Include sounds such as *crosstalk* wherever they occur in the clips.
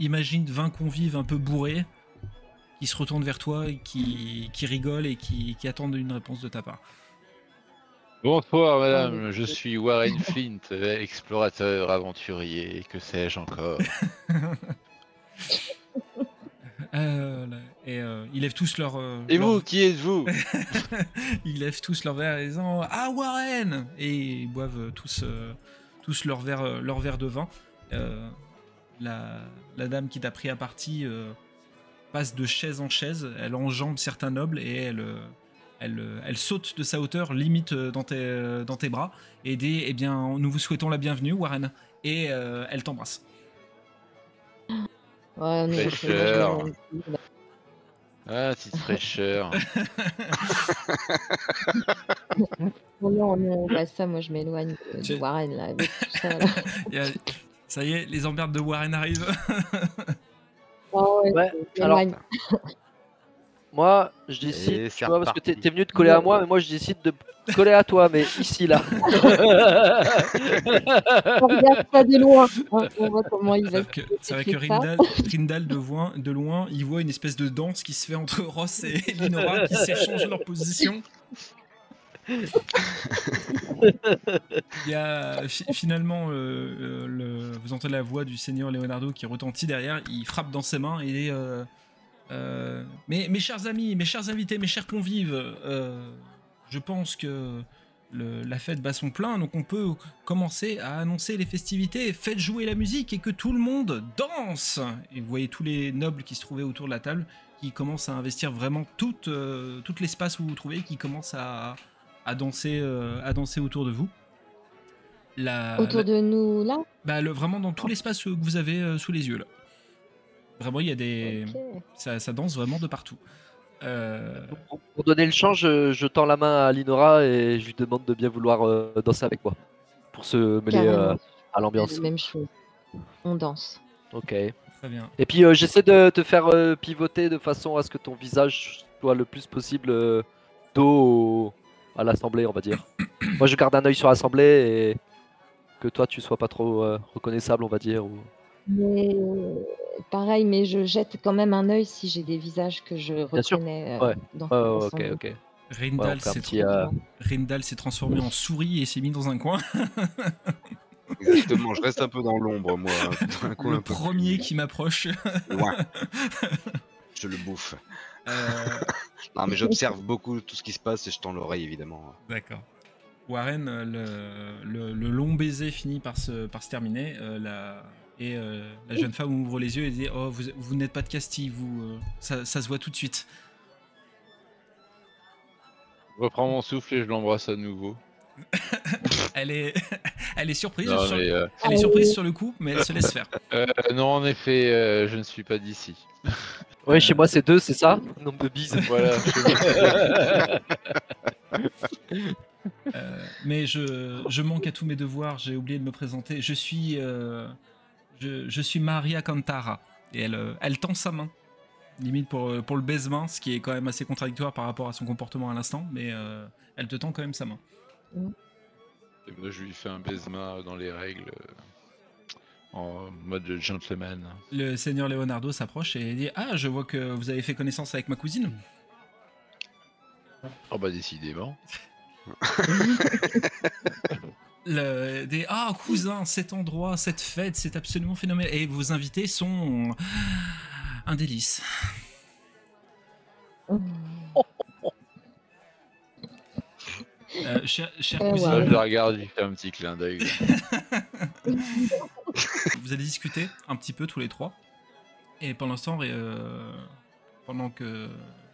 Imagine 20 convives un peu bourrés qui se retournent vers toi et qui, qui rigolent et qui, qui attendent une réponse de ta part. Bonsoir madame, je suis Warren Flint, explorateur, aventurier, que sais-je encore? *laughs* *laughs* Euh, et euh, ils lèvent tous leur. euh, Et leur- vous, qui êtes-vous? *laughs* Ils lèvent tous leur verre et disant Ah Warren Et ils boivent euh, tous, euh, tous leur, verre, euh, leur verre de vin. La, la dame qui t'a pris à partie euh, passe de chaise en chaise, elle enjambe certains nobles et elle, euh, elle, euh, elle saute de sa hauteur, limite dans tes, euh, dans tes bras, et dit Eh bien, nous vous souhaitons la bienvenue, Warren. Et euh, elle t'embrasse. Ouais, mais Fraîcheur. Ah, petite fraîcheur. *laughs* Non, non, non, bah ça, moi je m'éloigne de, de Tu- Warren là, avec tout ça. Là. *laughs* Il y a- ça y est, les emmerdes de Warren arrivent. Oh, *laughs* ouais, alors-. *laughs* Moi, je décide, tu vois, parce que t'es venu te coller à moi, mais moi je décide de coller à toi, mais ici là. *laughs* On regarde ça de loin. On, voit comment il va C'est vrai que. Rindal, Rindal de, loin, de loin, il voit une espèce de danse qui se fait entre Ross et Linora qui s'échangent leur position. Il y a fi- finalement, euh, euh, vous entendez la voix du seigneur Leonardo qui retentit derrière. Il frappe dans ses mains et euh, euh, mes, mes chers amis, mes chers invités, mes chers convives, je pense que la fête bat son plein, donc on peut commencer à annoncer les festivités. Faites jouer la musique et que tout le monde danse. Et vous voyez tous les nobles qui se trouvaient autour de la table qui commencent à investir vraiment tout, tout l'espace où vous vous trouvez, qui commencent à, à danser, euh, à danser autour de vous. La, Autour la- de nous là bah, le- vraiment dans tout l'espace que vous avez euh, sous les yeux là. Vraiment, il y a des, ça, ça danse vraiment de partout. Euh, Pour- Pour donner le champ, je, je tends la main à Linora et je lui demande de bien vouloir euh, danser avec moi. Pour se mêler euh, à l'ambiance. la même chose. On danse. Ok. très bien. Et puis euh, j'essaie de te faire euh, pivoter de façon à ce que ton visage soit le plus possible euh, dos au- à l'assemblée, on va dire. *clears throat* Moi je garde un œil sur l'assemblée et que toi tu sois pas trop euh, reconnaissable, on va dire. ou- Mais euh, pareil, mais je jette quand même un œil si j'ai des visages que je Bien sûr. reconnais euh, Ouais. dans Ouais, ouais, ok, ok. Ouais, Rindal s'est euh, transformé en souris et s'est mis dans un coin. *laughs* Exactement, je reste un peu dans l'ombre, moi. dans un coin le un peu premier plus qui m'approche. loin. *laughs* Je le bouffe. Euh, *laughs* Non, mais *laughs* j'observe beaucoup tout ce qui se passe et je tends l'oreille, évidemment. D'accord. Warren, euh, le, le- le long baiser finit par se, par se terminer. euh, la, et euh, la jeune femme ouvre les yeux et dit Oh, vous, vous n'êtes pas de Castille, vous. euh, ça, ça se voit tout de suite. Je reprends mon souffle et je l'embrasse à nouveau. *laughs* Elle est, elle est surprise. Non, sur, mais, euh, elle est surprise sur le coup, mais elle se laisse faire. euh, non, en effet, euh, je ne suis pas d'ici. Ouais, chez moi c'est deux, c'est ça Nombre de bises. Voilà. Euh, mais je, je manque à tous mes devoirs, j'ai oublié de me présenter. Je suis, euh, je, je suis Maria Cantara. Et elle, euh, elle tend sa main, limite pour, pour le baise-main, ce qui est quand même assez contradictoire par rapport à son comportement à l'instant, mais euh, elle te tend quand même sa main. Et moi, je lui fais un baisement dans les règles, en mode gentleman. Le seigneur Leonardo s'approche et dit Ah, je vois que vous avez fait connaissance avec ma cousine. Oh bah décidément. *laughs* Le, des Ah, cousin, cet endroit, cette fête, c'est absolument phénoménal. Et vos invités sont un délice. Euh, cher, cher Euh, cousin, ouais. je la regarde, je fais un petit clin d'œil. *laughs* vous allez discuter un petit peu tous les trois. Et pendant ce temps, euh, pendant, que,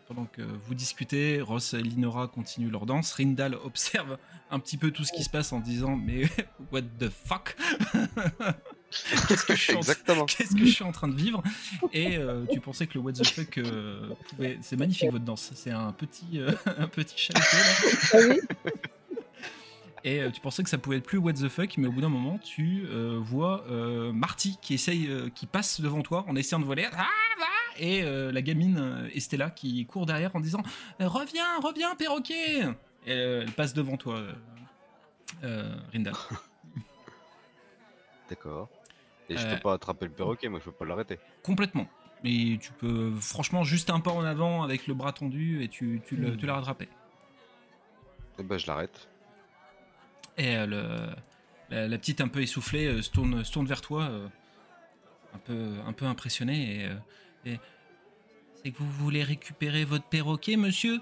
pendant que vous discutez, Ross et Linora continuent leur danse. Rindal observe un petit peu tout ce qui se passe en disant Mais *laughs* what the fuck? Qu'est-ce que je suis en Exactement. Qu'est-ce que je suis en train de vivre Et euh, tu pensais que le what the fuck euh, pouvait. C'est magnifique votre danse. C'est un petit, euh, *laughs* un petit là. Ah oui Et euh, tu pensais que ça pouvait être plus what the fuck, mais au bout d'un moment, tu euh, vois euh, Marty qui essaye, euh, qui passe devant toi en essayant de voler. Ah, va et euh, la gamine Estella qui court derrière en disant Reviens, reviens, perroquet Et euh, elle passe devant toi, euh, euh, Rindal. *laughs* D'accord. Et je Euh. peux pas attraper le perroquet, moi je peux pas l'arrêter. Complètement. Et tu peux, franchement, juste un pas en avant avec le bras tendu et tu, tu, le- Hmm. tu l'as rattrapé. Et bah je l'arrête. Et euh, le- la, la petite un peu essoufflée euh, se, tourne, se tourne vers toi, un, peu, un peu impressionnée. Et, et- c'est que vous voulez récupérer votre perroquet, monsieur?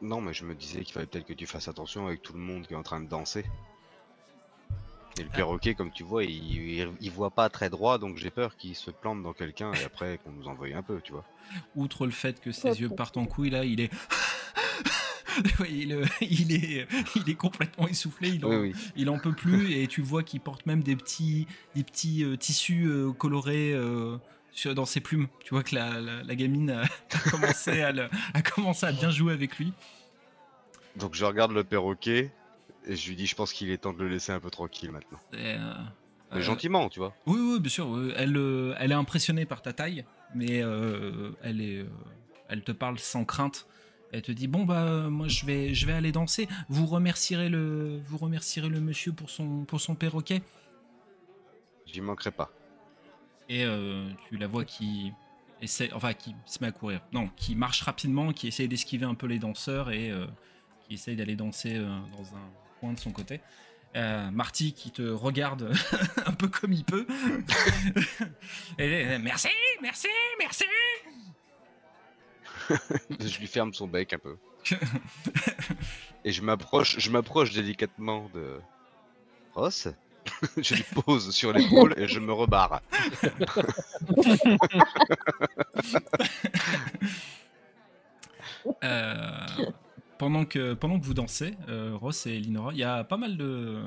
Non, mais je me disais qu'il fallait peut-être que tu fasses attention avec tout le monde qui est en train de danser. Et le perroquet, comme tu vois, il, il, il voit pas très droit, donc j'ai peur qu'il se plante dans quelqu'un et après qu'on nous envoie un peu, tu vois. Outre le fait que ses Hop, yeux partent en couille, là, il est. *laughs* Il, euh, il est, *laughs* il est complètement essoufflé, il en, Oui, oui. il en peut plus et tu vois qu'il porte même des petits, des petits euh, tissus euh, colorés euh, sur, dans ses plumes. Tu vois que la, la- la gamine a, *laughs* a commencé à, le- a commencé à bien jouer avec lui. Donc je regarde le perroquet et je lui dis, je pense qu'il est temps de le laisser un peu tranquille maintenant. Et, euh, Mais euh, gentiment, tu vois. Oui, oui, bien sûr. Elle, euh, elle est impressionnée par ta taille, mais elle, est, elle te parle sans crainte. Elle te dit bon bah moi je vais, je vais aller danser. Vous remercierez le, vous remercierez le monsieur pour son, pour son perroquet? J'y manquerai pas. Et euh, tu la vois qui essaie, enfin qui se met à courir. Non, qui marche rapidement, qui essaye d'esquiver un peu les danseurs et euh, qui essaye d'aller danser euh, dans un coin de son côté. Euh, Marty qui te regarde *laughs* un peu comme il peut. *laughs* et, merci, merci, merci. *laughs* je lui ferme son bec un peu. Et je m'approche, je m'approche délicatement de Ross. je lui pose sur l'épaule et je me rebarre. Euh, pendant, que, vous dansez, euh, Ross et Linora, il y a pas mal de,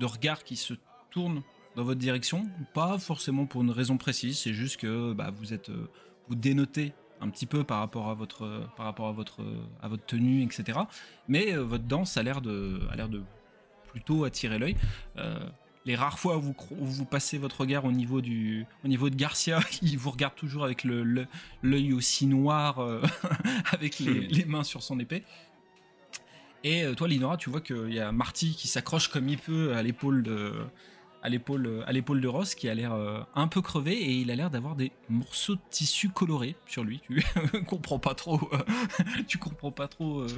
regards qui se tournent dans votre direction. Pas forcément pour une raison précise, c'est juste que bah, vous êtes euh, vous dénotez un petit peu par rapport à votre, à votre, à votre tenue, etc. Mais euh, votre danse a l'air de, de plutôt attirer l'œil. Les rares fois où vous, cro- où vous passez votre regard au niveau, du, au niveau de Garcia, *laughs* il vous regarde toujours avec le- le- l'œil aussi noir, euh, *laughs* avec les, les mains sur son épée. Et euh, toi, Linora, tu vois qu'il y a Marty qui s'accroche comme il peut à l'épaule de, à l'épaule, à l'épaule de Ross, qui a l'air euh, un peu crevé et il a l'air d'avoir des morceaux de tissu colorés sur lui. Tu *laughs* comprends pas trop, tu comprends pas trop euh,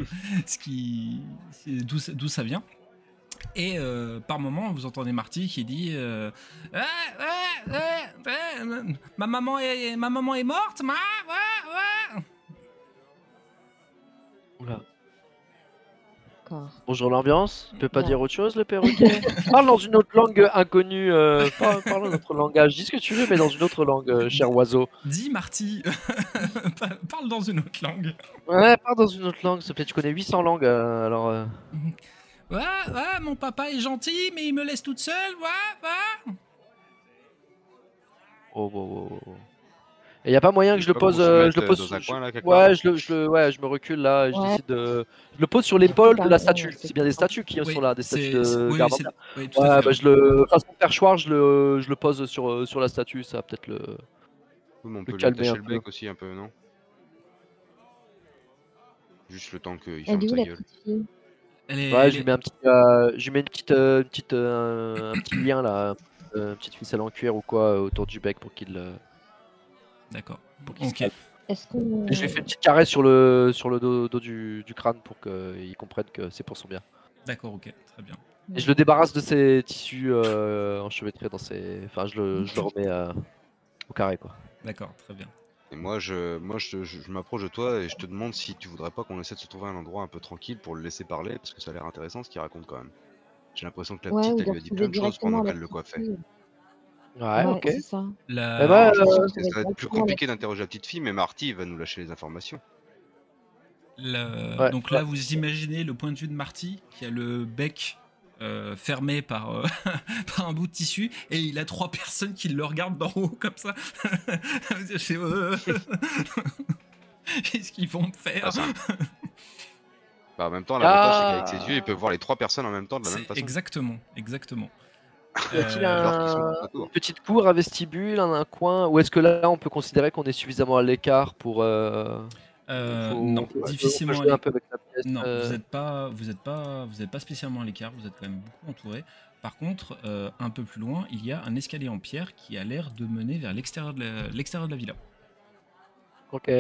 ce qui, d'où ça vient. Et euh, par moment, vous entendez Marty qui dit euh, Ah, ah, ah, ah, ma maman est ma maman est morte, ma ouais, ouais. Oula. Bonjour l'ambiance, tu peux pas Non. dire autre chose le perroquet *laughs* Parle dans une autre langue inconnue, euh, parle, parle un autre langage, dis ce que tu veux mais dans une autre langue, euh, cher oiseau. Dis Marty, *laughs* Pa- parle dans une autre langue. Ouais, parle dans une autre langue, s'il te plaît, tu connais 800 langues, euh, alors... euh, Ouais, ouais, mon papa est gentil, mais il me laisse toute seule, ouais, ouais. Oh, oh, oh, oh. Et y a pas moyen que je le pose, se euh, je le euh, pose... un je- coin, là. Ouais, je, le, je, le, ouais, je me recule là, je Ouais. décide de... Je le pose sur l'épaule de la statue, c'est bien des statues qui Oui, sont là, des statues de oui, oui, Ouais, bah, je le... Façon perchoir, je le, je le pose sur, euh, sur la statue, ça va peut-être le... Oui, mais on Le peut lui calmer un le peu. aussi un peu, non? Juste le temps qu'il ferme sa gueule. Elle est- Ouais, elle je lui mets un petit, euh, je lui mets une petite, euh, une petite, euh, un petit lien là, euh, une petite ficelle en cuir ou quoi autour du bec pour qu'il, D'accord. pour qu'il se Ok. calme. Est-ce qu'on. Et je lui fais une petite caresse sur le, sur le dos, dos du, du crâne pour qu'il comprenne que c'est pour son bien. D'accord, ok, très bien. Et je le débarrasse de ses tissus euh, enchevêtrés dans ses, enfin je le, je le *laughs* remets euh, au carré quoi. D'accord, très bien. Et moi, je, moi, je, je- je m'approche de toi et je te demande si tu voudrais pas qu'on essaie de se trouver un endroit un peu tranquille pour le laisser parler, parce que ça a l'air intéressant ce qu'il raconte quand même. J'ai l'impression que la Ouais, petite, elle lui a dit plein de choses pendant qu'elle le coiffait. fille. Ouais, ok. c'est ça. La... Eh ben, euh, ouais, ça va être plus compliqué d'interroger la petite fille, mais Marty va nous lâcher les informations. Le- Ouais. Donc là, vous imaginez le point de vue de Marty qui a le bec euh, fermé par, euh, *laughs* par un bout de tissu et il a trois personnes qui le regardent d'en haut comme ça. *laughs* C'est, euh, *laughs* Qu'est-ce qu'ils vont me faire Ah. Bah, en même temps, l'avantage, c'est qu'avec Ah. ses yeux, il peut voir les trois personnes en même temps de la même façon. Exactement, exactement. Y a-t-il Euh, un-. Une petite cour, un vestibule, un, un coin, ou est-ce que là on peut considérer qu'on est suffisamment à l'écart pour, euh, Euh, Faut- non, faut- difficilement. à jouer l'écart. un peu avec la pièce. Non, euh, vous n'êtes pas, vous êtes pas, vous êtes pas spécialement à l'écart. Vous êtes quand même beaucoup entouré. Par contre, euh, un peu plus loin, il y a un escalier en pierre qui a l'air de mener vers l'extérieur de la, l'extérieur de la villa. Ok.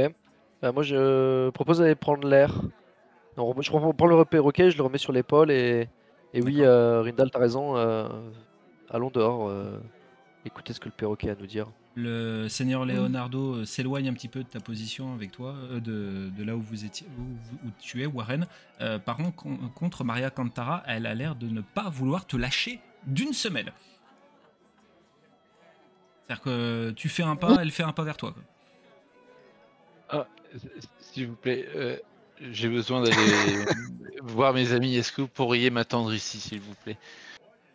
Bah, moi, je propose d'aller prendre l'air. Non, Je prends le perroquet, je le remets sur l'épaule et, et oui, D'accord. euh, Rindal, t'as raison. euh, allons dehors. Écoutez ce que le perroquet a à nous dire. Le seigneur Leonardo euh, s'éloigne un petit peu de ta position avec toi, euh, de, de là où vous étiez, où, tu es, Warren. Euh, par contre, con- contre Maria Cantara, elle a l'air de ne pas vouloir te lâcher d'une semelle. C'est-à-dire que tu fais un pas, elle fait un pas vers toi. quoi. Ah, s'il vous plaît, euh, j'ai besoin d'aller *laughs* voir mes amis. Est-ce que vous pourriez m'attendre ici, s'il vous plaît?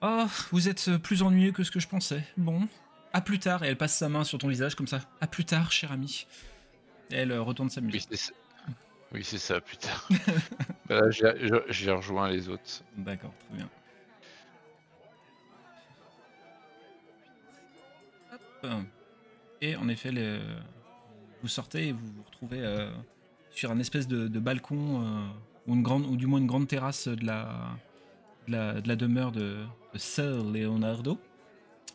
Oh, vous êtes plus ennuyeux que ce que je pensais. Bon, à plus tard. Et elle passe sa main sur ton visage comme ça. À plus tard, cher ami. Et elle euh, retourne s'amuser. Oui, c'est ça. Oui, c'est ça, plus tard. *laughs* Voilà, j'ai rejoint les autres. D'accord, très bien. Hop. Et en effet, vous sortez et vous vous retrouvez euh, sur un espèce de, de balcon euh, ou, une grande, ou du moins une grande terrasse de la, de la, de la demeure de, de Sir Leonardo.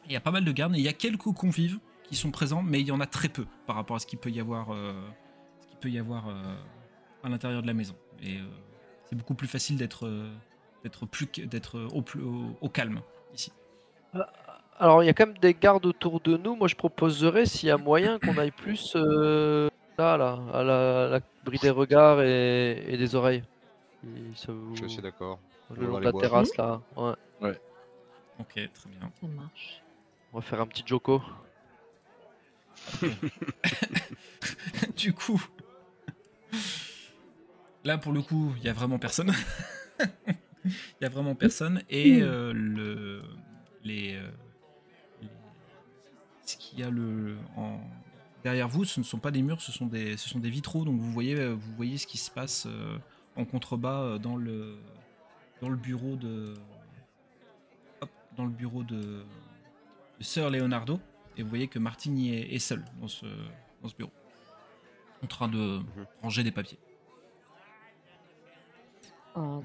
Il y a pas mal de gardes et il y a quelques convives qui sont présents, mais il y en a très peu par rapport à ce qu'il peut y avoir, euh, ce qu'il peut y avoir euh, à l'intérieur de la maison. Et euh, c'est beaucoup plus facile d'être euh, d'être plus d'être au, plus- au- au calme ici. Alors, il y a quand même des gardes autour de nous. Moi, je proposerais, s'il y a moyen, qu'on aille plus euh, là, là, à la, la bris des regards et, et des oreilles. Si ça vous- Je suis assez d'accord. Le On long de la terrasse, là. Ouais. Ok, très bien. Ça marche. On va faire un petit Joko. *laughs* du coup, là pour le coup, il y a vraiment personne. *laughs* Il y a vraiment personne et euh, le les, euh, les- ce qu'il y a le en derrière vous, ce ne sont pas des murs, ce sont des ce sont des vitraux donc vous voyez euh, vous voyez ce qui se passe euh, en contrebas dans le dans le bureau de dans le bureau de, de Sir Leonardo et vous voyez que Martine y est, est seule dans ce dans ce bureau en train de ranger des papiers. Ok,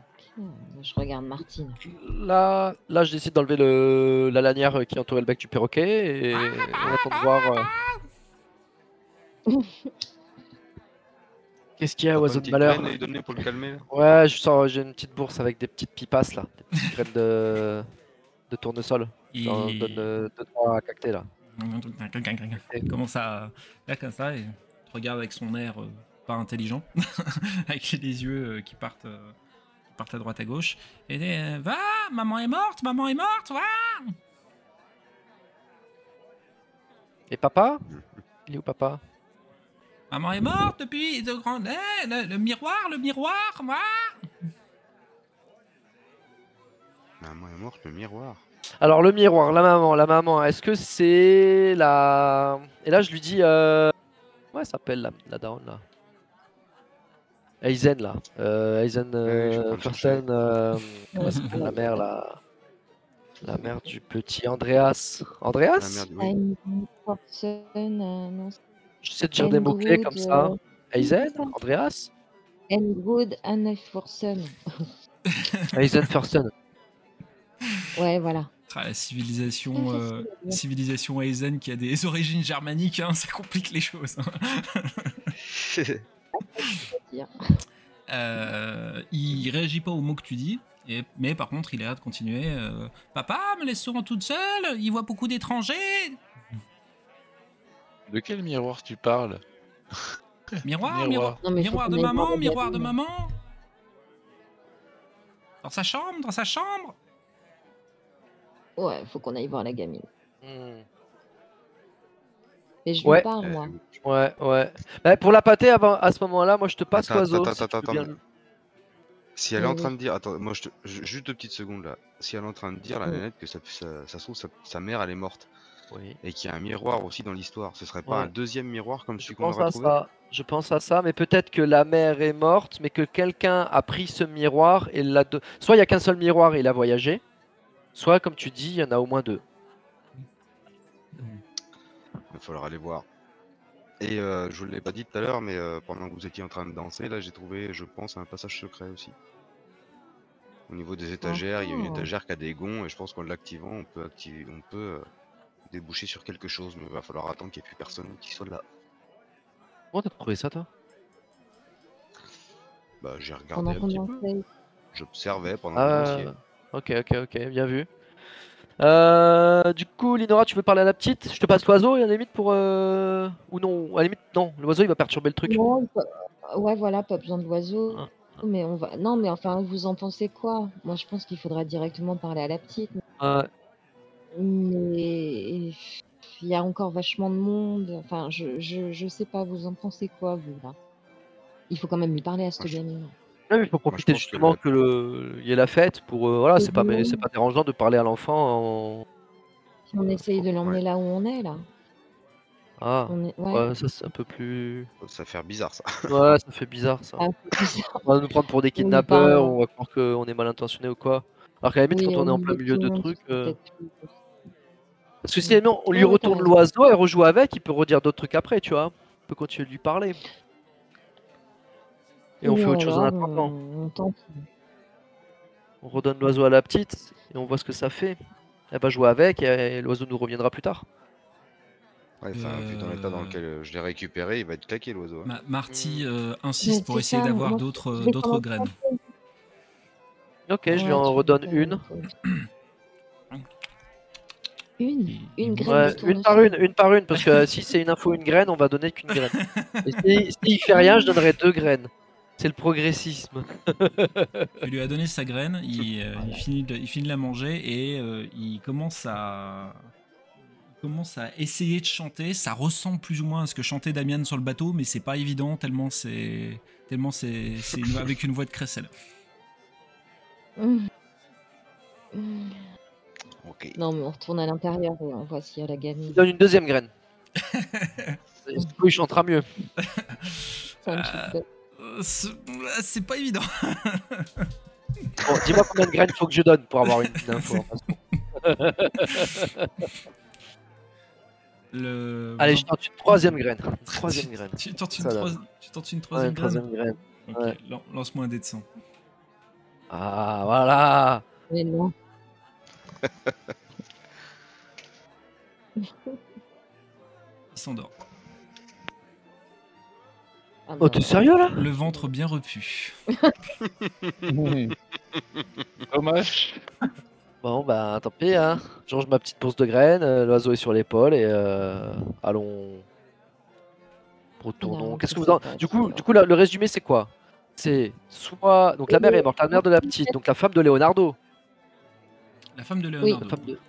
je regarde Martine. Là, là, je décide d'enlever le... la lanière qui entourait le bec du perroquet et on attend de voir. euh, *laughs* Qu'est-ce qu'il y a, oiseau de malheur Ouais, je sors, j'ai une petite bourse avec des petites pipasses là, des petites graines de, de tournesol. Il- donne euh, deux, trois à cacter là. Il commence à là comme ça et te regarde avec son air euh, pas intelligent, *laughs* avec les yeux euh, qui partent, euh, qui partent à droite à gauche. Et dit, va, maman est morte, maman est morte, va. Et papa? Il est où papa? Maman est morte depuis de grandes. Eh, le, le miroir, le miroir, va. Maman est morte, le miroir. Alors le miroir, la maman, la maman, est-ce que c'est la... Et là je lui dis... Euh... Comment elle s'appelle la, la daronne là Aizen là. Euh, Aizen Ouais, je euh, le Fursten, euh, comment elle s'appelle, la mère là. La mère du petit Andreas. Andreas oui. Euh, non, c'est J'essaie de dire des mots-clés comme ça. euh, Aizen. Andreas Anne Forson. Aizen Fursten. Ouais, voilà. Ah, la civilisation, euh, civilisation Aizen qui a des *laughs* origines germaniques, hein, ça complique les choses. hein. *laughs* Euh, il réagit pas aux mots que tu dis, et, mais par contre, il a l'air de continuer. euh, Papa, me laisse souvent toute seule, il voit beaucoup d'étrangers. De quel miroir tu parles? *laughs* Miroir, Miroir. miroir, Non, mais miroir faut de maman, miroir de maman? Dans sa chambre, dans sa chambre? Ouais, faut qu'on aille voir la gamine. Hmm. Mais je Ouais. lui parle, moi. Ouais, ouais. Bah, pour la pâter, avant, à ce moment-là, moi je te passe Attends, l'oiseau. attends, si attends, bien Si elle est en train de dire, attends, moi je te, ju- juste deux petites secondes là. Si elle est en train de dire la Mm. nénette que ça, ça, ça se trouve sa, sa mère elle est morte Oui. et qu'il y a un miroir aussi dans l'histoire, ce serait pas Ouais. un deuxième miroir comme Je celui qu'on pense aurait à trouvé ça. Je pense à ça, mais peut-être que la mère est morte, mais que quelqu'un a pris ce miroir et l'a. Soit il y a qu'un seul miroir et il a voyagé, soit comme tu dis, il y en a au moins deux. Il va falloir aller voir. Et euh, je vous l'ai pas dit tout à l'heure, mais euh, pendant que vous étiez en train de danser, là, j'ai trouvé, je pense, un passage secret aussi. Au niveau des étagères, il y a une Oh. étagère qui a des gonds, et je pense qu'en l'activant, on peut activer, on peut euh, déboucher sur quelque chose, mais il va falloir attendre qu'il n'y ait plus personne qui soit là. Comment t'as trouvé ça, toi? Bah, j'ai regardé Pendant un petit peu. dansait. J'observais pendant que vous dansiez. Ok, ok, ok, bien vu. Euh, du coup, Linora, tu veux parler à la petite? Je te passe l'oiseau, à la limite, pour. euh, Ou non, à la limite, non, l'oiseau il va perturber le truc. Non, ouais, voilà, pas besoin de l'oiseau. Ah, Mais on va. Non, mais enfin, vous en pensez quoi? Moi, je pense qu'il faudra directement parler à la petite. Mais il y a encore vachement de monde. Enfin, je, je, je sais pas, vous en pensez quoi, vous, là? Il faut quand même lui parler à cette Moi, je- gamine. Mais il faut Moi, profiter que justement que le... il y ait la fête pour. euh, voilà, c'est pas, mais Mhm. c'est pas dérangeant de parler à l'enfant en. Si on essaye de l'emmener Ouais. là où on est, là. Ah, On est... Ouais. ouais, ça c'est un peu plus. Ça fait bizarre, ça. *laughs* Ouais, ça fait bizarre ça. Ah, bizarre. On va nous prendre pour des *laughs* On kidnappeurs, parle. on va croire qu'on est mal intentionné ou quoi. Alors qu'à la limite, Oui, quand on est en plein milieu de trucs. euh, Parce que si non, on lui retourne l'oiseau, elle rejoue avec, il peut redire d'autres trucs après, tu vois. On peut continuer de lui parler. Et on fait autre chose en attendant. On, on tente. On redonne l'oiseau à la petite et on voit ce que ça fait. Elle va jouer avec et l'oiseau nous reviendra plus tard. Ouais, enfin, vu dans l'état dans Euh. lequel euh, je l'ai récupéré, il va être claqué, l'oiseau. hein. Ma- Marty euh, insiste pour essayer d'avoir d'autres d'autres graines. Ok, je lui en redonne une. *coughs* Une Il- Une il graine. Ouais, une par tournesol. une, une par une, parce que euh, *laughs* si c'est une info, une graine, on va donner qu'une graine. *laughs* Et si, s'il fait rien, je donnerai deux graines. C'est le progressisme. *laughs* Tu lui as donné sa graine, il, euh, il finit, de, il finit de la manger et euh, il commence à il commence à essayer de chanter. Ça ressemble plus ou moins à ce que chantait Damian sur le bateau, mais c'est pas évident tellement c'est tellement c'est c'est une- avec une voix de crécelle. *laughs* Mmh. Mmh. Non, mais on retourne à l'intérieur et on voit s'il y a la gamine. donne une deuxième graine. Et du coup, il chantera mieux. *laughs* Euh, c'est pas évident. *laughs* Bon, dis-moi combien de graines il faut que je donne pour avoir une info. *laughs* Le... Allez, je tente une troisième graine. *laughs* Troisième graine. Tu tentes une, tu tentes une Ouais, troisième une graine troisième graine. Ouais. Lance-moi un dé de sang. Ah, voilà. Mais non. Il s'endort. Ah, Oh, bah, t'es sérieux là? Le ventre bien repu. *laughs* Dommage. Bon, bah tant pis, hein. Je range ma petite bourse de graines, euh, l'oiseau est sur l'épaule et euh, allons. Retournons. Non, Qu'est-ce que vous en... Du coup, du coup là, le résumé c'est quoi? C'est soit. Donc la mère est morte, la mère de la petite, donc la femme de Leonardo. La femme de Oui. Leonardo. La femme de-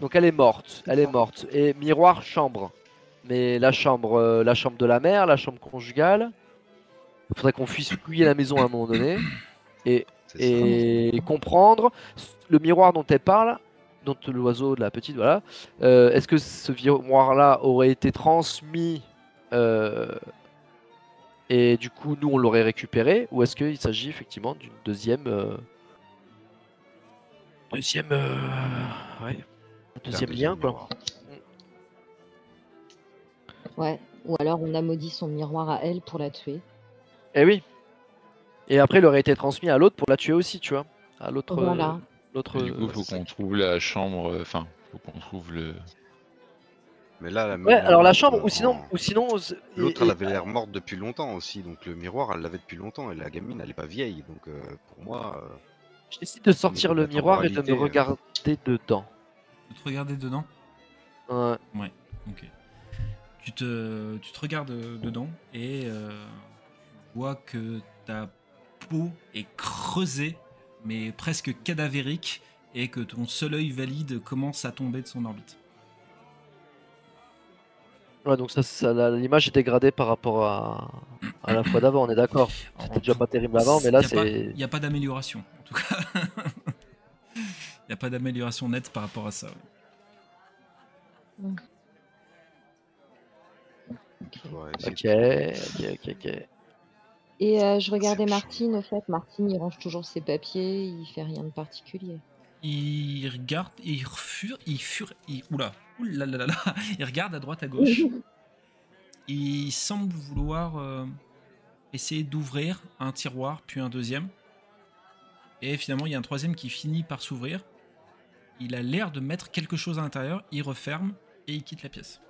Donc elle est morte, elle est morte. Et miroir, chambre. Mais la chambre, euh, la chambre de la mère, la chambre conjugale. Il faudrait qu'on puisse fouiller la maison à un moment donné *coughs* et comprendre le miroir dont elle parle, dont l'oiseau de la petite, voilà. euh, Est-ce que ce miroir-là aurait été transmis euh, et du coup nous on l'aurait récupéré, ou est-ce qu'il s'agit effectivement d'une deuxième, euh, deuxième, euh, ouais, deuxième lien quoi. Ouais. Ou alors on a maudit son miroir à elle pour la tuer. Eh oui. Et après il aurait été transmis à l'autre pour la tuer aussi, tu vois, à l'autre, euh, Voilà. l'autre. Du coup, euh, faut qu'on trouve la chambre. euh, Enfin, faut qu'on trouve le. Mais là, la Ouais, alors la chambre, en- ou sinon, ou sinon, L'autre, elle avait l'air morte depuis longtemps aussi, donc le miroir, elle l'avait depuis longtemps, et la gamine, elle est pas vieille, donc euh, pour moi, euh, Je décide de sortir le de miroir et de me regarder dedans. Tu te regarder dedans? Ouais. Ok. Tu te, tu te regardes euh, dedans et euh, tu vois que ta peau est creusée, mais presque cadavérique, et que ton seul œil valide commence à tomber de son orbite. Ouais, donc ça, l'image est dégradée par rapport à, à la fois d'avant, on est d'accord. C'était déjà pas terrible avant, mais là c'est. Il n'y a pas d'amélioration, en tout cas. *laughs* Il n'y a pas d'amélioration nette par rapport à ça. ouais. Ok, ok, ok, ok. Et euh, je regardais Martine, au fait. Martine, il range toujours ses papiers, il fait rien de particulier. Il regarde, il fure, il fure, il, oula, oula là là là, *laughs* il regarde à droite à gauche. *laughs* il semble vouloir euh, essayer d'ouvrir un tiroir, puis un deuxième. Et finalement, il y a un troisième qui finit par s'ouvrir. Il a l'air de mettre quelque chose à l'intérieur, il referme et il quitte la pièce.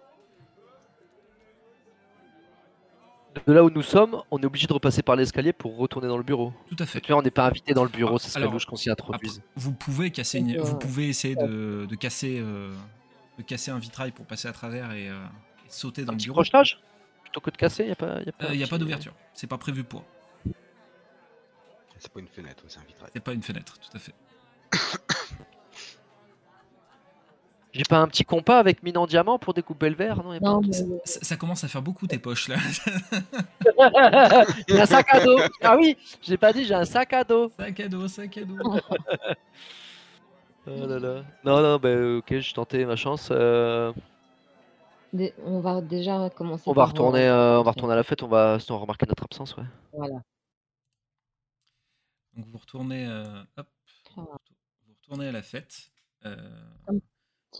De là où nous sommes, on est obligé de repasser par l'escalier pour retourner dans le bureau. Tout à fait. Que là, on n'est pas invité dans le bureau, Ah, ce louche qu'on s'y introduise. Après, vous pouvez casser, une- Donc, vous euh, pouvez essayer de, de casser, euh, de casser un vitrail pour passer à travers et, euh, et sauter dans Un le petit bureau. crochetage Plutôt que de casser, il n'y a pas, y a pas, a pas d'ouverture. C'est pas prévu pour. C'est pas une fenêtre, c'est un vitrail. C'est pas une fenêtre, tout à fait. J'ai pas un petit compas avec mine en diamant pour découper le verre Non, y a pas Non, un mais petit- Ça, ça commence à faire beaucoup tes poches là. *laughs* j'ai un sac à dos Ah oui J'ai pas dit, j'ai un sac à dos sac à dos, sac à dos. *laughs* Oh là là. Non, non, bah ok, j'ai tenté ma chance. euh, on va déjà commencer. on va par, retourner, euh, euh, on va retourner à la fête, on va sinon remarquer notre absence, ouais. Voilà. Donc vous retournez, euh, hop, Ah. vous retournez à la fête. Euh,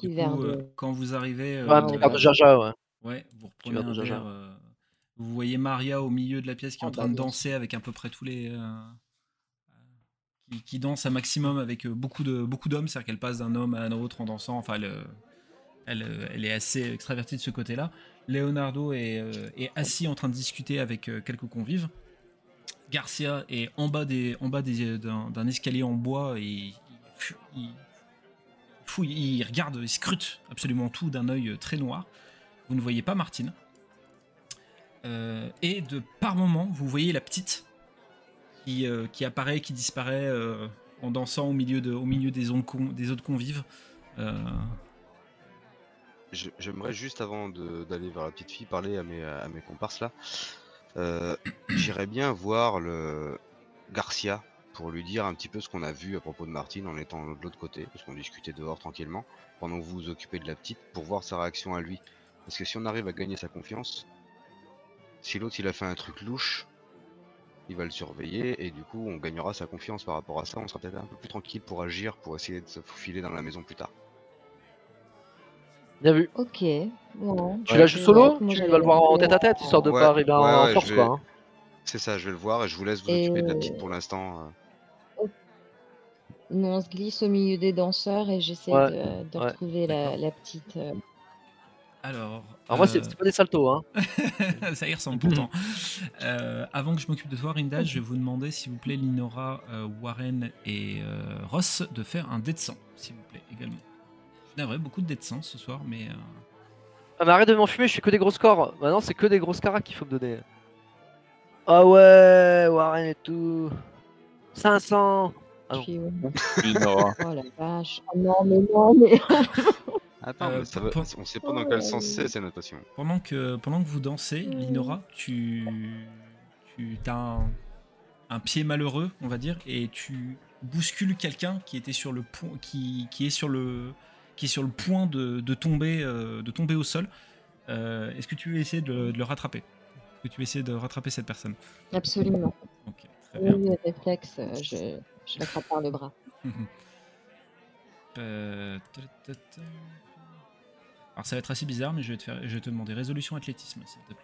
du verre coup, euh, de. quand vous arrivez, Ouais, un euh, petit verre de jaja, ouais. ouais, vous reprenez un jaja. verre. euh, vous voyez Maria au milieu de la pièce qui est en Ah, train de danser avec à peu près tous les, euh, qui, qui danse un maximum avec beaucoup de beaucoup d'hommes, c'est-à-dire qu'elle passe d'un homme à un autre en dansant. Enfin, elle, elle, elle est assez extravertie de ce côté-là. Leonardo est, euh, est assis en train de discuter avec euh, quelques convives. Garcia est en bas des, en bas des, d'un, d'un escalier en bois et il, il fouille, il regarde, il scrute absolument tout d'un œil très noir. Vous ne voyez pas Martine. Euh, et de par moment, vous voyez la petite qui, euh, apparaît, qui disparaît euh, en dansant au milieu, des, des autres convives. Euh, J'aimerais juste avant d'aller vers la petite fille parler à mes, à mes comparses là. Euh, *coughs* J'irais bien voir le Garcia pour lui dire un petit peu ce qu'on a vu à propos de Martine en étant de l'autre côté, parce qu'on discutait dehors tranquillement, pendant que vous vous occupez de la petite, pour voir sa réaction à lui. Parce que si on arrive à gagner sa confiance, si l'autre il a fait un truc louche, il va le surveiller et du coup on gagnera sa confiance par rapport à ça, on sera peut-être un peu plus tranquille pour agir, pour essayer de se faufiler dans la maison plus tard. Bien vu. Ok. Bon. Tu la joues solo Tu vas le voir en tête à tête, histoire de Ouais, pas arriver en, ouais, en ouais, force, quoi. hein. C'est ça, je vais le voir et je vous laisse vous Et occuper de la euh, petite pour l'instant. Nous, on se glisse au milieu des danseurs et j'essaie Ouais, de, de ouais, retrouver la, d'accord. la petite. euh, alors, Alors moi, c'est euh, c'est pas des saltos, hein. *laughs* ça y ressemble pourtant. Euh, avant que je m'occupe de toi, Rinda, je vais vous demander, s'il vous plaît, Linora, euh, Warren et euh, Ross, de faire un dé de sang, s'il vous plaît, également. Je suis navré, beaucoup de dés de sang ce soir, mais... euh, Ah mais arrête de m'enfumer, je fais que des gros scores. Maintenant, c'est que des grosses caracs qu'il faut me donner. Ah ouais, Warren et tout. 500. Ah. *laughs* Oh la vache. Oh non, mais non, mais. *laughs* Attends, Euh, mais ça va- on sait pas dans quel sens c'est ces notations. pendant, que, pendant que vous dansez, Linora, tu, tu as un, un pied malheureux, on va dire, et tu bouscules quelqu'un qui était sur le point, qui, qui est sur le, qui est sur le point de, de tomber, euh, de tomber au sol. Euh, Est-ce que tu veux essayer de, le- de le rattraper? Est-ce que tu veux essayer de rattraper cette personne? Absolument. Ok, très bien. Oui, réflexe, euh, je, je l'attrape par le bras. *laughs* Euh. Alors ça va être assez bizarre, mais je vais te, faire, je vais te demander résolution athlétisme, s'il te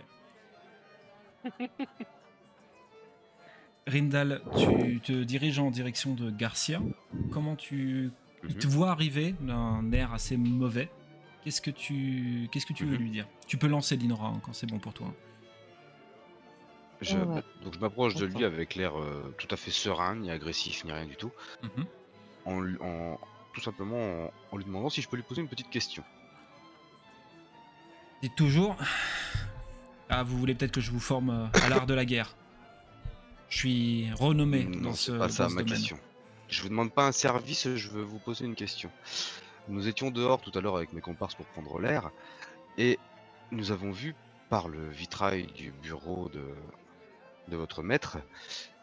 plaît. *laughs* Rindal, tu te diriges en direction de Garcia. Comment tu... Il te voit arriver d'un air assez mauvais? Qu'est-ce que tu, qu'est-ce que tu veux Mhm. lui dire? Tu peux lancer Linora hein, quand c'est bon pour toi. Je- Ah ouais. Donc je m'approche de lui avec l'air euh, tout à fait serein, ni agressif, ni rien du tout, Mhm. en, tout simplement en, en lui demandant si je peux lui poser une petite question. Dites toujours. Ah, vous voulez peut-être que je vous forme euh, à l'art de la guerre. Je suis renommé non, dans ce, c'est pas ça ce ma domaine. question. Je vous demande pas un service, je veux vous poser une question. Nous étions dehors tout à l'heure avec mes comparses pour prendre l'air, et nous avons vu par le vitrail du bureau de, de votre maître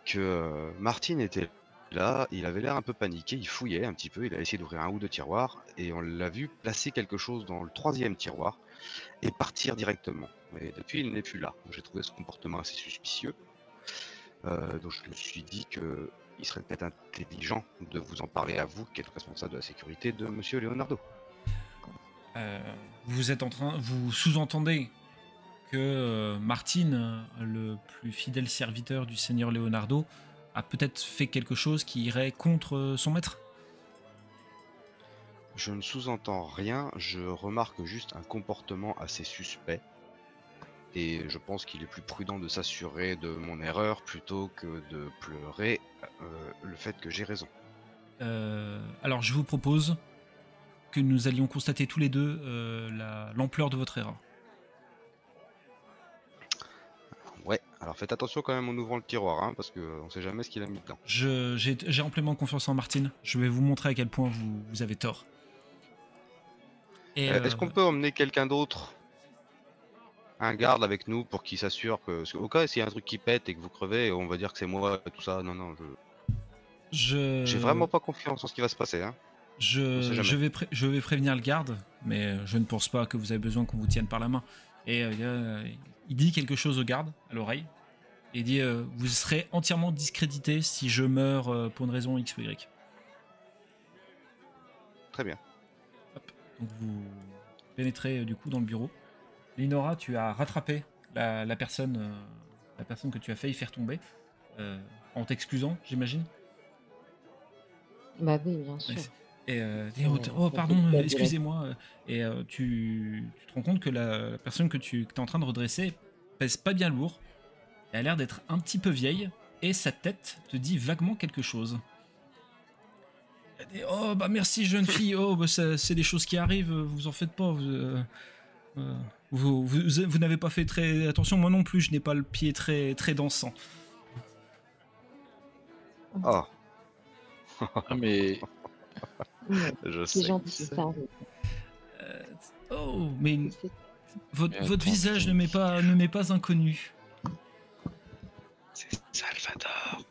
que euh, Martine était là, il avait l'air un peu paniqué, il fouillait un petit peu, il a essayé d'ouvrir un ou deux tiroirs, et on l'a vu placer quelque chose dans le troisième tiroir et partir directement. Et depuis, il n'est plus là. J'ai trouvé ce comportement assez suspicieux. Euh, donc je me suis dit que il serait peut-être intelligent de vous en parler à vous, qui êtes responsable de la sécurité de Monsieur Leonardo. Euh, vous êtes en train, vous sous-entendez que euh, Martine, le plus fidèle serviteur du seigneur Leonardo, a peut-être fait quelque chose qui irait contre euh, son maître? Je ne sous-entends rien, je remarque juste un comportement assez suspect. Et je pense qu'il est plus prudent de s'assurer de mon erreur plutôt que de pleurer euh, le fait que j'ai raison. Euh, alors je vous propose que nous allions constater tous les deux euh, la- l'ampleur de votre erreur. Ouais, alors faites attention quand même en ouvrant le tiroir, hein, parce qu'on sait jamais ce qu'il a mis dedans. Je- J'ai amplement confiance en Martine. Je vais vous montrer à quel point vous, vous avez tort. Euh, Est-ce euh, qu'on peut emmener quelqu'un d'autre Un garde avec nous pour qu'il s'assure que. qu'au cas où s'il y a un truc qui pète et que vous crevez, on va dire que c'est moi et tout ça. Non, non, je. je J'ai vraiment pas confiance en ce qui va se passer. Hein. Je, je vais pré- je vais prévenir le garde, mais euh, je ne pense pas que vous avez besoin qu'on vous tienne par la main. Et euh, il dit quelque chose au garde, à l'oreille. Et il dit euh, Vous serez entièrement discrédité si je meurs euh, pour une raison X ou Y. Très bien. Donc vous pénétrez euh, du coup dans le bureau. Linora, tu as rattrapé la, la personne, euh, la personne que tu as failli faire tomber, euh, en t'excusant, j'imagine? Bah oui, bien sûr. Ouais, Et euh, oh, oh, pardon, euh, excusez-moi. euh, Et euh, tu, tu te rends compte que la, la personne que tu es en train de redresser pèse pas bien lourd. Elle a l'air d'être un petit peu vieille. Et sa tête te dit vaguement quelque chose. Elle dit, oh, bah merci, jeune fille. Oh, bah, c'est des choses qui arrivent. Vous en faites pas. Vous, euh, vous, vous- vous n'avez pas fait très attention. Moi non plus, je n'ai pas le pied très, très dansant. Oh, *laughs* Ah, mais *laughs* je C'est sais. gentil, ça arrive. Euh, oh, mais votre, attends, visage ne m'est pas, ne m'est pas inconnu. C'est Salvador.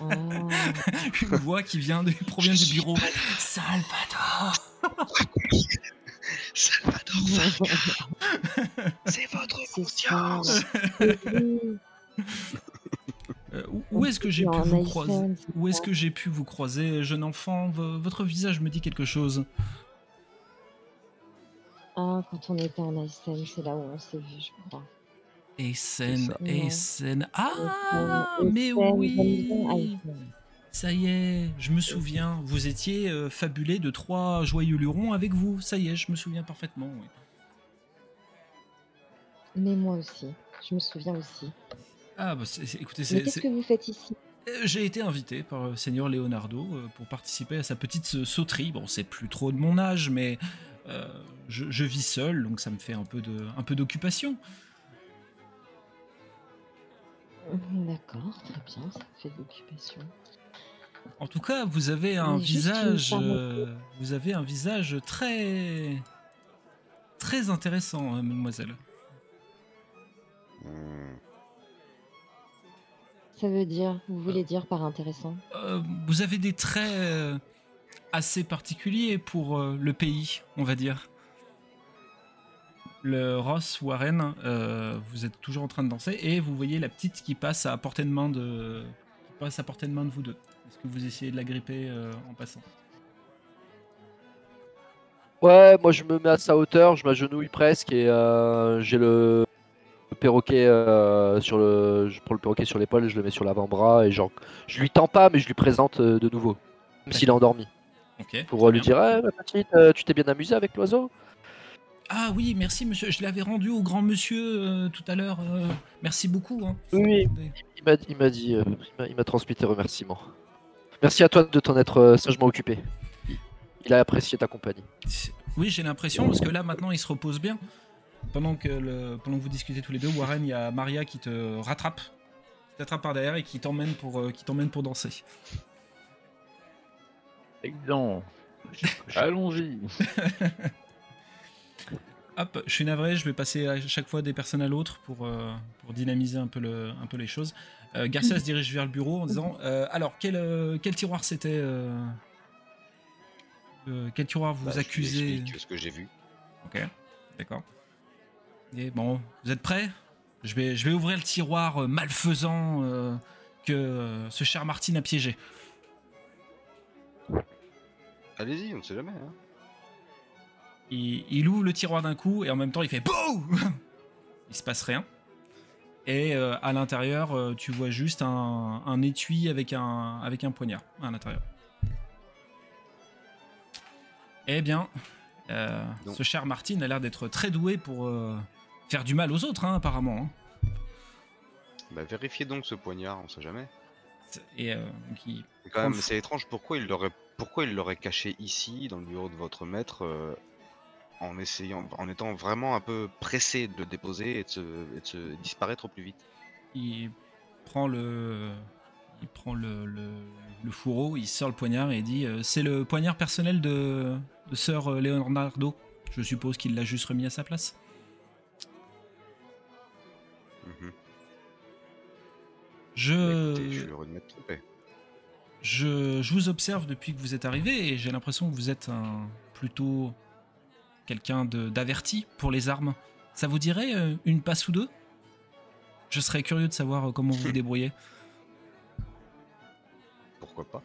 Ah, *laughs* une voix qui vient de, provient du bureau. Salvador *laughs* Salvador, c'est votre c'est où- est-ce que j'ai pu vous croiser Où est-ce que j'ai pu vous croiser, jeune enfant Votre visage me dit quelque chose. Ah, quand on était en ASM, c'est là où on s'est vu, je crois. Essen, ça. Essen. Ah, mais oui. Ça y est, je me souviens. Vous étiez euh, fabulé de trois joyeux lurons avec vous. Ça y est, je me souviens parfaitement. oui. Mais moi aussi, je me souviens aussi. Ah, bah, c'est- c'est- écoutez, Mais c'est- qu'est-ce que vous faites ici? Euh, J'ai été invité par le seigneur Leonardo euh, pour participer à sa petite euh, sauterie. Bon, c'est plus trop de mon âge, mais euh, je, je vis seul, donc ça me fait un peu de, un peu d'occupation. D'accord, très bien, ça fait de l'occupation. En tout cas, vous avez un visage, euh, vous avez un visage très, très intéressant, hein, mademoiselle. Hmm. Ça veut dire, vous voulez dire par intéressant Euh, vous avez des traits euh, assez particuliers pour euh, le pays, on va dire. Le Ross Warren, euh, vous êtes toujours en train de danser et vous voyez la petite qui passe à portée de main de, qui passe à portée de main de vous deux. Est-ce que vous essayez de la gripper euh, en passant? Ouais, moi je me mets à sa hauteur, je m'agenouille presque et euh, j'ai le perroquet euh, sur le. Je prends le perroquet sur l'épaule, je le mets sur l'avant-bras et genre. Je lui tends pas, mais je lui présente euh, de nouveau. Même s'il est endormi. Pour euh, lui bien. dire, Eh, ma petite, euh, tu t'es bien amusé avec l'oiseau? Ah oui, merci monsieur. Je l'avais rendu au grand monsieur tout à l'heure. merci beaucoup. hein. Oui. Il m'a il m'a dit, il m'a- transmis tes remerciements. Merci à toi de t'en être sagement occupé. Il a apprécié ta compagnie. Oui, j'ai l'impression, parce que là, maintenant, il se repose bien. Pendant que, le, pendant que vous discutez tous les deux, Warren, il y a Maria qui te rattrape, qui t'attrape par derrière et qui t'emmène pour, euh, qui t'emmène pour danser. Excellent. *laughs* Allons-y. *laughs* Hop, je suis navré, je vais passer à chaque fois des personnes à l'autre pour, euh, pour dynamiser un peu, le, un peu les choses. Euh, Garcia se dirige vers le bureau en disant euh, Alors, quel, euh, quel tiroir c'était euh, euh, Quel tiroir vous Bah, je accusez explique ce que j'ai vu. Ok, d'accord. Et bon, vous êtes prêts? Je vais, je vais ouvrir le tiroir euh, malfaisant euh, que euh, ce cher Martin a piégé. Allez-y, on ne sait jamais. Hein. il, il ouvre le tiroir d'un coup et en même temps il fait BOUM *laughs* Il se passe rien. Et euh, à l'intérieur, euh, tu vois juste un, un étui avec un, avec un poignard à l'intérieur. Eh bien, euh, ce cher Martin a l'air d'être très doué pour euh, faire du mal aux autres, hein, apparemment. hein. Bah, vérifiez donc ce poignard, on sait jamais. Et euh, il- C'est quand même, Conf- c'est étrange. Pourquoi il l'aurait, pourquoi il l'aurait caché ici, dans le bureau de votre maître, en essayant, en étant vraiment un peu pressé de le déposer et de se, et de se disparaître au plus vite? il prend le, il prend le, le, le fourreau, il sort le poignard et il dit euh, C'est le poignard personnel de, de sœur euh, Leonardo. Je suppose qu'il l'a juste remis à sa place. Mhm. Je, Bah, écoutez, je suis heureux de m'être trompé. je, je vous observe depuis que vous êtes arrivé et j'ai l'impression que vous êtes un plutôt quelqu'un d'averti pour les armes. Ça vous dirait euh, une passe ou deux? Je serais curieux de savoir comment vous vous *laughs* débrouillez. Pas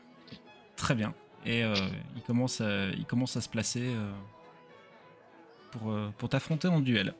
Très bien. Et euh, il, commence à, se placer euh, euh, pour t'affronter en duel.